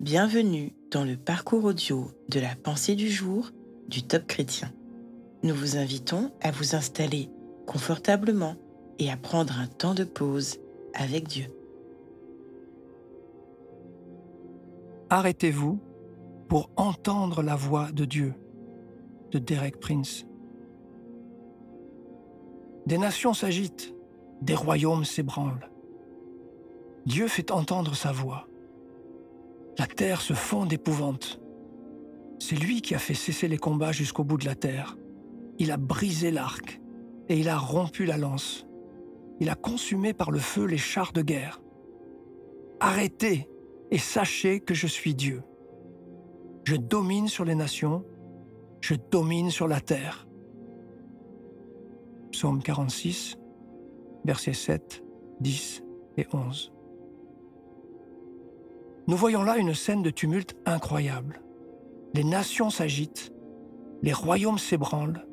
Bienvenue dans le parcours audio de la pensée du jour du Top Chrétien. Nous vous invitons à vous installer confortablement et à prendre un temps de pause avec Dieu. Arrêtez-vous pour entendre la voix de Dieu de Derek Prince. Des nations s'agitent, des royaumes s'ébranlent. Dieu fait entendre sa voix. La terre se fond d'épouvante. C'est lui qui a fait cesser les combats jusqu'au bout de la terre. Il a brisé l'arc et il a rompu la lance. Il a consumé par le feu les chars de guerre. Arrêtez et sachez que je suis Dieu. Je domine sur les nations, je domine sur la terre. Psaume 46, versets 7, 10 et 11. Nous voyons là une scène de tumulte incroyable. Les nations s'agitent, les royaumes s'ébranlent.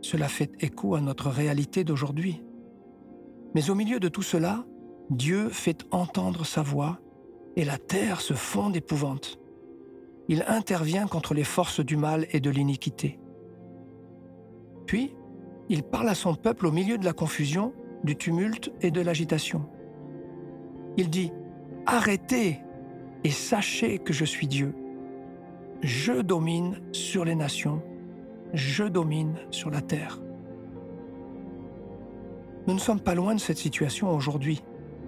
Cela fait écho à notre réalité d'aujourd'hui. Mais au milieu de tout cela, Dieu fait entendre sa voix et la terre se fond d'épouvante. Il intervient contre les forces du mal et de l'iniquité. Puis, il parle à son peuple au milieu de la confusion, du tumulte et de l'agitation. Il dit Arrêtez et sachez que je suis Dieu. Je domine sur les nations, je domine sur la terre. Nous ne sommes pas loin de cette situation aujourd'hui.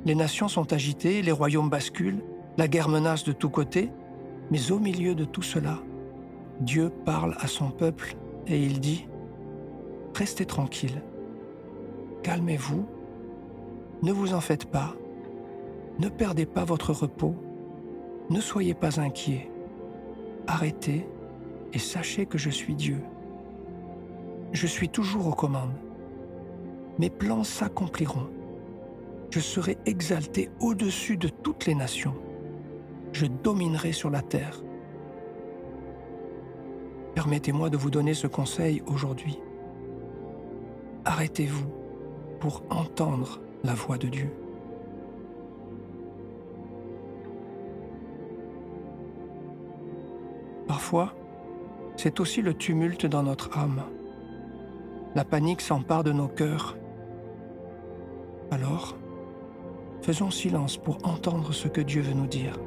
Les nations sont agitées, les royaumes basculent, la guerre menace de tous côtés, mais au milieu de tout cela, Dieu parle à son peuple et il dit, Restez tranquille, calmez-vous, ne vous en faites pas, ne perdez pas votre repos, ne soyez pas inquiets. Arrêtez et sachez que je suis Dieu. Je suis toujours aux commandes. Mes plans s'accompliront. Je serai exalté au-dessus de toutes les nations. Je dominerai sur la terre. Permettez-moi de vous donner ce conseil aujourd'hui. Arrêtez-vous pour entendre la voix de Dieu. C'est aussi le tumulte dans notre âme. La panique s'empare de nos cœurs. Alors, faisons silence pour entendre ce que Dieu veut nous dire.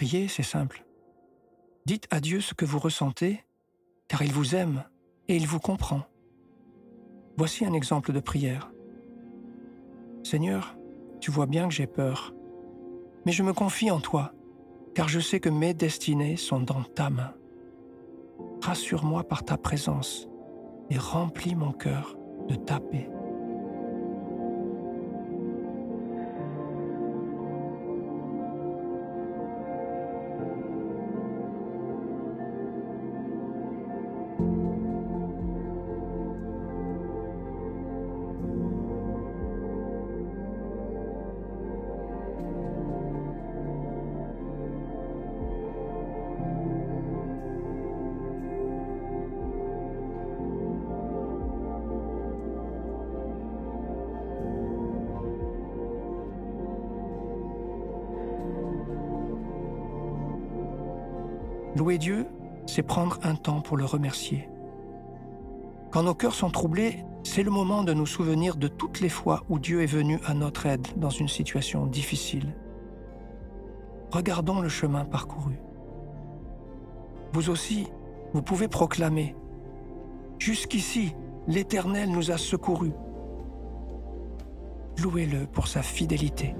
Prier, c'est simple. Dites à Dieu ce que vous ressentez, car il vous aime et il vous comprend. Voici un exemple de prière. Seigneur, tu vois bien que j'ai peur, mais je me confie en toi, car je sais que mes destinées sont dans ta main. Rassure-moi par ta présence et remplis mon cœur de ta paix. Louer Dieu, c'est prendre un temps pour le remercier. Quand nos cœurs sont troublés, c'est le moment de nous souvenir de toutes les fois où Dieu est venu à notre aide dans une situation difficile. regardons le chemin parcouru. Vous aussi, vous pouvez proclamer Jusqu'ici, l'Éternel nous a secourus. Louez-le pour sa fidélité.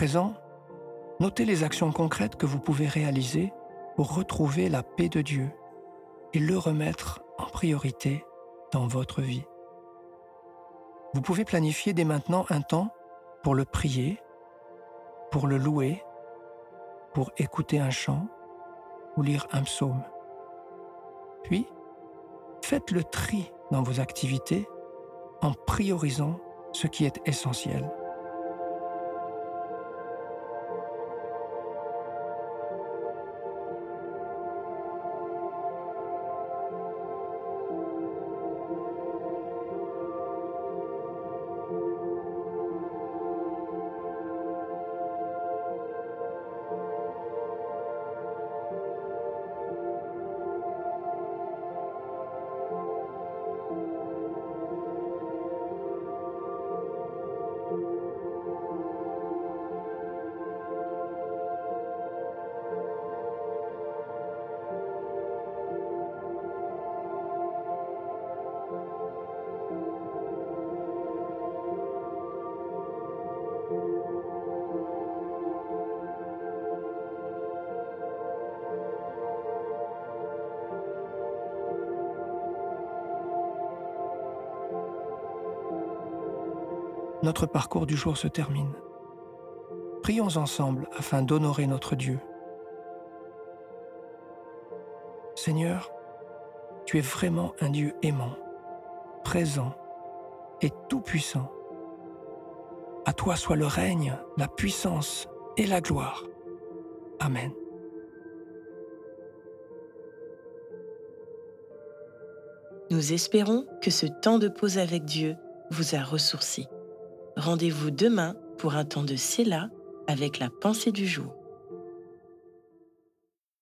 Présent, notez les actions concrètes que vous pouvez réaliser pour retrouver la paix de Dieu et le remettre en priorité dans votre vie. Vous pouvez planifier dès maintenant un temps pour le prier, pour le louer, pour écouter un chant ou lire un psaume. Puis, faites le tri dans vos activités en priorisant ce qui est essentiel. Notre parcours du jour se termine. Prions ensemble afin d'honorer notre Dieu. Seigneur, tu es vraiment un Dieu aimant, présent et tout-puissant. À toi soit le règne, la puissance et la gloire. Amen. Nous espérons que ce temps de pause avec Dieu vous a ressourci. Rendez-vous demain pour un temps de Séla avec la pensée du jour.